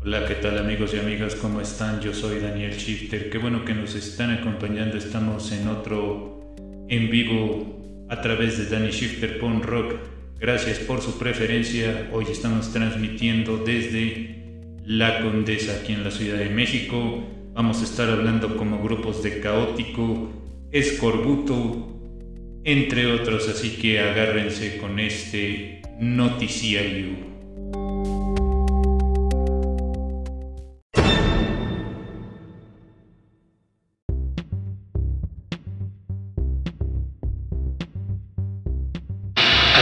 Hola, ¿qué tal amigos y amigas? ¿Cómo están? Yo soy Daniel Shifter. Qué bueno que nos están acompañando. Estamos en otro en vivo a través de Danny Shifter Punk Rock. Gracias por su preferencia. Hoy estamos transmitiendo desde La Condesa, aquí en la Ciudad de México. Vamos a estar hablando como grupos de Caótico, Escorbuto, entre otros. Así que agárrense con este noticiario.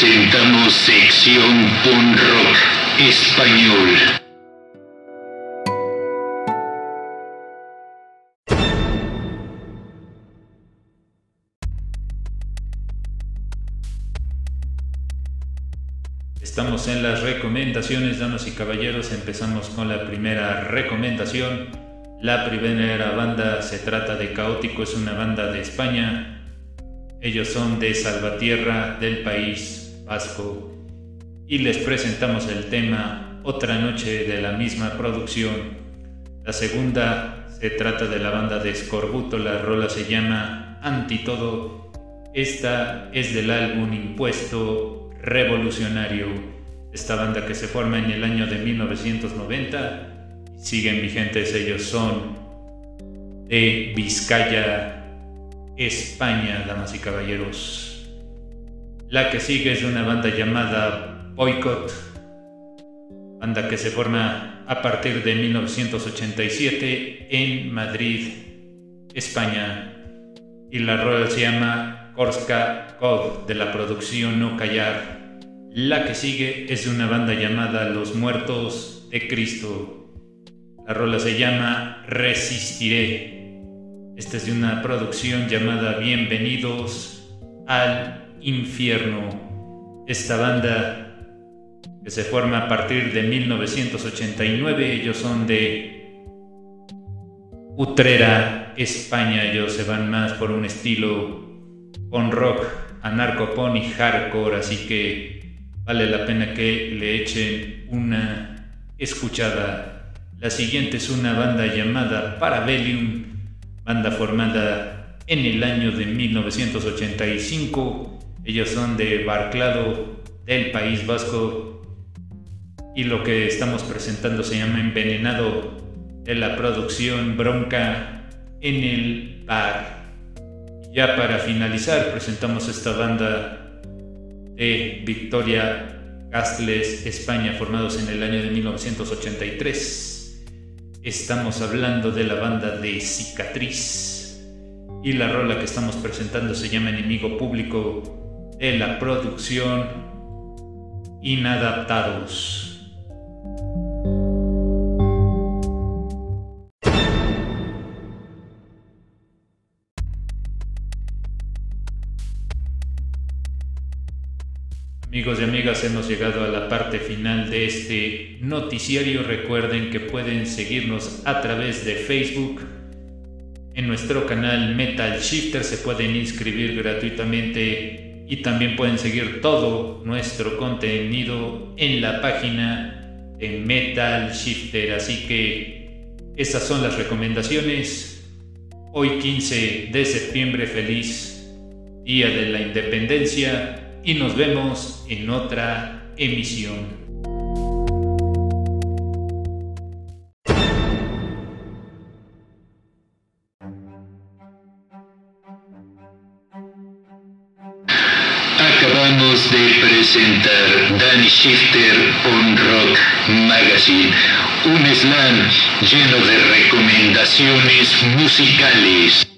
Presentamos sección Punk Rock Español. Estamos en las recomendaciones, damas y caballeros. Empezamos con la primera recomendación. La primera banda se trata de Caótico, es una banda de España ellos son de Salvatierra del país y les presentamos el tema Otra noche de la misma producción. La segunda se trata de la banda de Escorbuto, la rola se llama Antitodo. Esta es del álbum Impuesto Revolucionario. Esta banda que se forma en el año de 1990 siguen vigentes, ellos son de Vizcaya, España, damas y caballeros. La que sigue es una banda llamada Boycott, banda que se forma a partir de 1987 en Madrid, España. Y la rola se llama Korska Code de la producción No Callar. La que sigue es de una banda llamada Los Muertos de Cristo. La rola se llama Resistiré. Esta es de una producción llamada Bienvenidos al Infierno. Esta banda que se forma a partir de 1989, ellos son de Utrera, España, ellos se van más por un estilo con rock, anarcopon y hardcore, así que vale la pena que le echen una escuchada. La siguiente es una banda llamada Parabellum banda formada en el año de 1985. Ellos son de Barclado, del País Vasco. Y lo que estamos presentando se llama Envenenado de la producción Bronca en el Bar. Ya para finalizar, presentamos esta banda de Victoria Castles, España, formados en el año de 1983. Estamos hablando de la banda de Cicatriz y la rola que estamos presentando se llama Enemigo Público de la producción Inadaptados. Amigos y amigas, hemos llegado a la parte final de este noticiario. Recuerden que pueden seguirnos a través de Facebook. En nuestro canal Metal Shifter se pueden inscribir gratuitamente y también pueden seguir todo nuestro contenido en la página de Metal Shifter. Así que estas son las recomendaciones. Hoy 15 de septiembre, feliz Día de la Independencia y nos vemos en otra emisión. Acabamos de presentar Danny Shifter on Rock Magazine, un slam lleno de recomendaciones musicales.